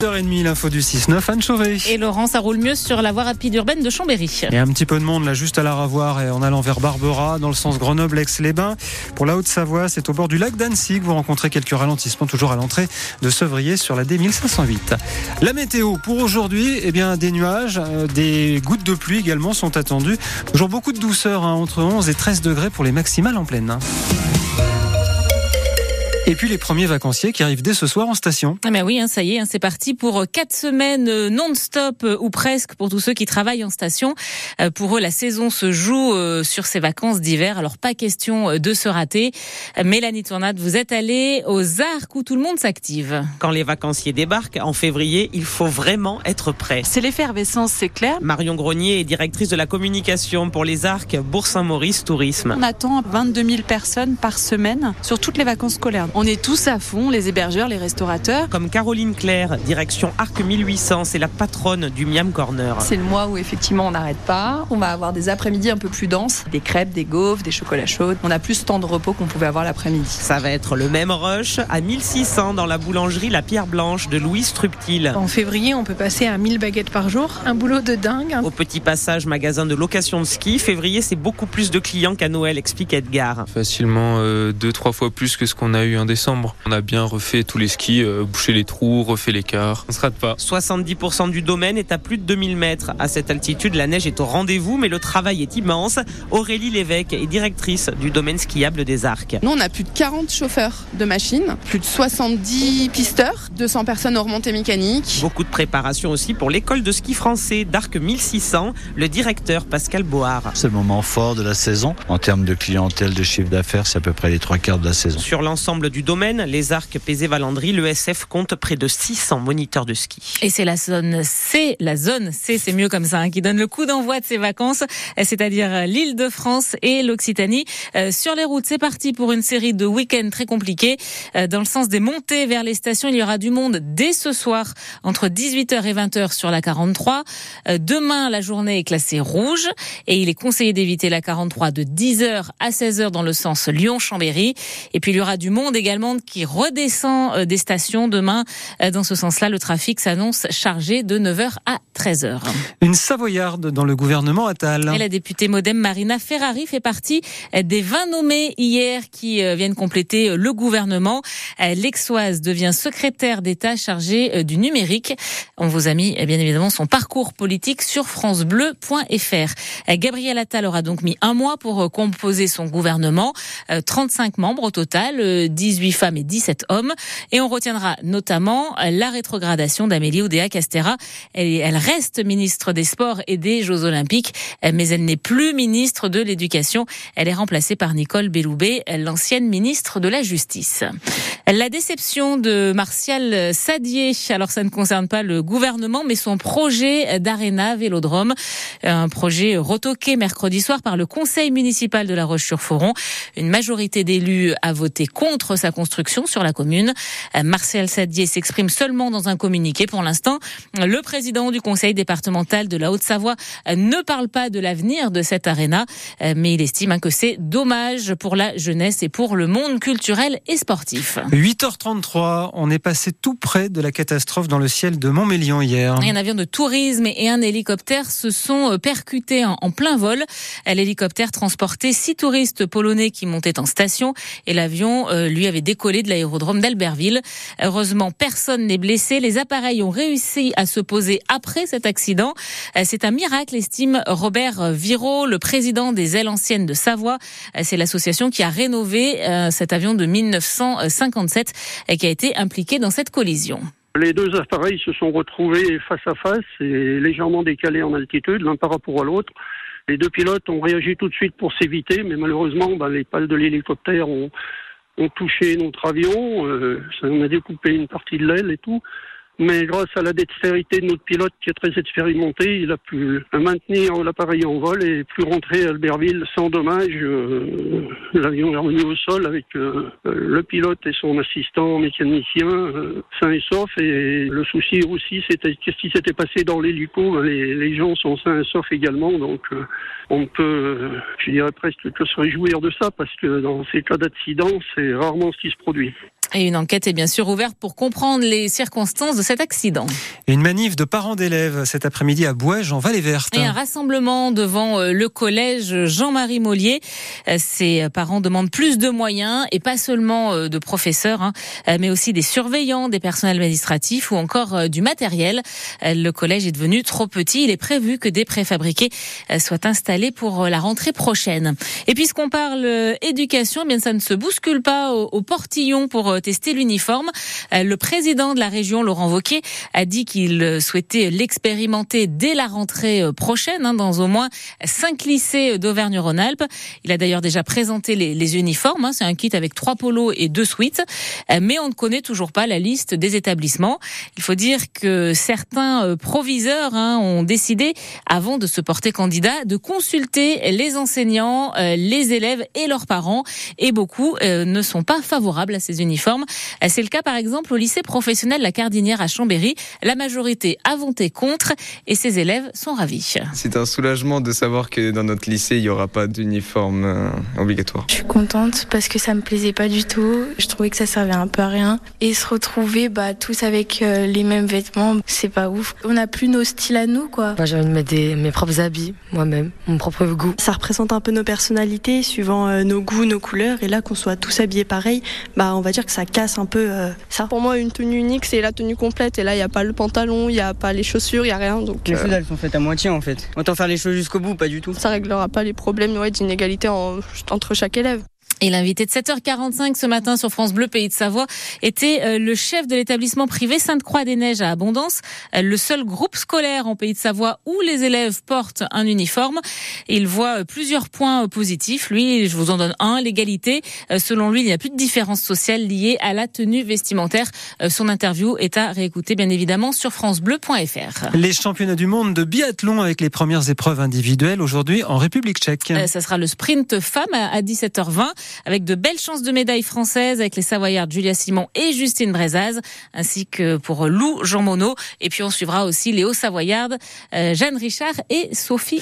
8h30, l'info du 6-9, Anne Chauvet. Et Laurent, ça roule mieux sur la voie rapide urbaine de Chambéry. Il y a un petit peu de monde là, juste à la Ravoir et en allant vers Barbera, dans le sens Grenoble-Aix-les-Bains. Pour la Haute-Savoie, c'est au bord du lac d'Annecy que vous rencontrez quelques ralentissements, toujours à l'entrée de Sevrier sur la D1508. La météo pour aujourd'hui, eh bien, des nuages, euh, des gouttes de pluie également sont attendues. Toujours beaucoup de douceur, hein, entre 11 et 13 degrés pour les maximales en pleine. hein. Et puis les premiers vacanciers qui arrivent dès ce soir en station. Ah ben oui, hein, ça y est, hein, c'est parti pour quatre semaines euh, non-stop euh, ou presque pour tous ceux qui travaillent en station. Euh, Pour eux, la saison se joue euh, sur ces vacances d'hiver, alors pas question euh, de se rater. Euh, Mélanie Tournade, vous êtes allée aux Arcs où tout le monde s'active. Quand les vacanciers débarquent en février, il faut vraiment être prêt. C'est l'effervescence, c'est clair. Marion Grenier est directrice de la communication pour les Arcs Bourg-Saint-Maurice Tourisme. On attend 22 000 personnes par semaine sur toutes les vacances scolaires. On est tous à fond, les hébergeurs, les restaurateurs. Comme Caroline Claire, direction Arc 1800, c'est la patronne du Miam Corner. C'est le mois où effectivement on n'arrête pas. On va avoir des après-midi un peu plus denses, des crêpes, des gaufres, des chocolats chauds. On a plus ce temps de repos qu'on pouvait avoir l'après-midi. Ça va être le même rush à 1600 dans la boulangerie La Pierre Blanche de Louis Struptil. En février, on peut passer à 1000 baguettes par jour. Un boulot de dingue. Au petit passage magasin de location de ski, février c'est beaucoup plus de clients qu'à Noël, explique Edgar. facilement euh, deux trois fois plus que ce qu'on a eu en décembre. On a bien refait tous les skis, euh, bouché les trous, refait l'écart. On se rate pas. 70% du domaine est à plus de 2000 mètres. À cette altitude, la neige est au rendez-vous, mais le travail est immense. Aurélie Lévesque est directrice du domaine skiable des Arcs. Nous, on a plus de 40 chauffeurs de machines, plus de 70 pisteurs, 200 personnes aux remontées mécaniques. Beaucoup de préparation aussi pour l'école de ski français d'Arc 1600, le directeur Pascal Board. C'est le moment fort de la saison. En termes de clientèle, de chiffre d'affaires, c'est à peu près les trois quarts de la saison. Sur l'ensemble du domaine, les Arcs Pézé-Valandry, le SF compte près de 600 moniteurs de ski. Et c'est la zone C, la zone C, c'est mieux comme ça, hein, qui donne le coup d'envoi de ces vacances, c'est-à-dire l'île de France et l'Occitanie. Euh, sur les routes, c'est parti pour une série de week-ends très compliqués. Euh, dans le sens des montées vers les stations, il y aura du monde dès ce soir entre 18h et 20h sur la 43. Euh, demain, la journée est classée rouge et il est conseillé d'éviter la 43 de 10h à 16h dans le sens Lyon-Chambéry. Et puis il y aura du monde également qui redescend euh, des stations demain. Euh, Dans ce sens-là, le trafic s'annonce chargé de 9h à 13h. Une Savoyarde dans le gouvernement Attal. Et la députée Modem Marina Ferrari fait partie euh, des 20 nommés hier qui viennent compléter le gouvernement. L'Exoise devient secrétaire d'État chargée du numérique. On vous a mis bien évidemment son parcours politique sur francebleu.fr. Gabriel Attal aura donc mis un mois pour composer son gouvernement. Euh, 35 membres au total, euh, 18 femmes et 17 hommes. Et on retiendra notamment la rétrogradation d'Amélie Oudéa Castera. Elle, elle reste ministre des Sports et des Jeux Olympiques, mais elle n'est plus ministre de l'Éducation. Elle est remplacée par Nicole Belloubet, l'ancienne ministre de la Justice. La déception de Martial Sadier, alors ça ne concerne pas le gouvernement, mais son projet d'Arena Vélodrome, un projet retoqué mercredi soir par le conseil municipal de La Roche-sur-Foron. Une majorité d'élus a voté contre sa construction sur la commune. Euh, Martial Sadier s'exprime seulement dans un communiqué pour l'instant. Le président du conseil départemental de la Haute-Savoie euh, ne parle pas de l'avenir de cette aréna, euh, mais il estime hein, que c'est dommage pour la jeunesse et pour le monde culturel et sportif. 8h33, on est passé tout près de la catastrophe dans le ciel de Montmélian hier. Un avion de tourisme et un hélicoptère se sont percutés en, plein vol. L'hélicoptère transportait six touristes polonais qui montaient en station et l'avion, lui, avait décollé de l'aérodrome d'Albertville. Heureusement, personne n'est blessé. Les appareils ont réussi à se poser après cet accident. Euh, C'est un miracle, estime Robert Viraud, le président des ailes anciennes de Savoie. Euh, C'est l'association qui a rénové euh, cet avion de 1957 et qui a été impliqué dans cette collision. Les deux appareils se sont retrouvés face à face et légèrement décalés en altitude, l'un par rapport à l'autre. Les deux pilotes ont réagi tout de suite pour s'éviter, mais malheureusement, ben, les pales de l'hélicoptère ont, ont touché notre avion. Euh, ça en a découpé une partie de l'aile et tout. Mais grâce à la dextérité de notre pilote qui est très expérimenté, il a pu maintenir l'appareil en vol et pu rentrer à Albertville sans dommage. Euh, L'avion est revenu au sol avec euh, le pilote et son assistant mécanicien euh, sains et saufs. Et le souci aussi, c'était qu'est-ce qui s'était passé dans l'hélico. Les, les gens sont sains et saufs également, donc on peut, je dirais presque que se réjouir de ça parce que dans ces cas d'accident, c'est rarement ce qui se produit. Et une enquête est bien sûr ouverte pour comprendre les circonstances de cet accident. Une manif de parents d'élèves cet après-midi à Bouège en Vallée Verte. Et un rassemblement devant euh, le collège Jean-Marie Mollier. Euh, ces parents demandent plus de moyens et pas seulement euh, de professeurs, hein, mais aussi des surveillants, des personnels administratifs ou encore du matériel. Le collège est devenu trop petit. Il est prévu que des préfabriqués soient installés pour la rentrée prochaine. Et puisqu'on parle éducation, eh bien ça ne se bouscule pas au, portillon pour tester l'uniforme. Le président de la région, Laurent Wauquiez, a dit qu'il souhaitait l'expérimenter dès la rentrée prochaine hein, dans au moins cinq lycées d'Auvergne-Rhône-Alpes. Il a d'ailleurs déjà présenté les, uniformes. Hein. C'est un kit avec trois polos et deux suites. Mais on ne connaît toujours pas la liste des établissements. Il faut dire que certains euh, proviseurs hein, ont décidé, avant de se porter candidat, de consulter les enseignants, euh, les élèves et leurs parents. Et beaucoup euh, ne sont pas favorables à ces uniformes. C'est le cas par exemple au lycée professionnel La Cardinière à Chambéry. La majorité a voté contre et ses élèves sont ravis. C'est un soulagement de savoir que dans notre lycée, il n'y aura pas d'uniforme obligatoire. Je suis contente parce que ça me plaisait pas du tout. Je trouvais que ça servait un peu à rien. Et se retrouver bah, tous avec les mêmes vêtements, c'est pas ouf. On n'a plus nos styles à nous, quoi. Moi, j'ai envie de mettre mes propres habits, moi-même, mon propre goût. Ça représente un peu nos personnalités, suivant euh, nos goûts, nos couleurs. Et là, qu'on soit tous habillés pareil, bah, on va dire que ça casse un peu euh, ça. Pour moi, une tenue unique, c'est la tenue complète. Et là, il n'y a pas le pantalon, il n'y a pas les chaussures, il n'y a rien. Donc, les choses, elles sont faites à moitié, en fait. Autant faire les choses jusqu'au bout, pas du tout. Ça réglera pas les problèmes ouais, d'inégalité entre chaque élève. Et l'invité de 7h45 ce matin sur France Bleu Pays de Savoie était euh, le chef de l'établissement privé Sainte-Croix-des-Neiges à Abondance, euh, le seul groupe scolaire en Pays de Savoie où les élèves portent un uniforme. Il voit euh, plusieurs points positifs. Lui, je vous en donne un, l'égalité. Selon lui, il n'y a plus de différence sociale liée à la tenue vestimentaire. Son interview est à réécouter bien évidemment sur francebleu.fr. Les championnats du monde de biathlon avec les premières épreuves individuelles aujourd'hui en République tchèque. Ça sera le sprint femme à 17h20 avec de belles chances de médailles françaises avec les Savoyardes Julia Simon et Justine Brezaz, ainsi que pour Lou Jean Monod. Et puis on suivra aussi les Hauts-Savoyardes, euh, Jeanne Richard et Sophie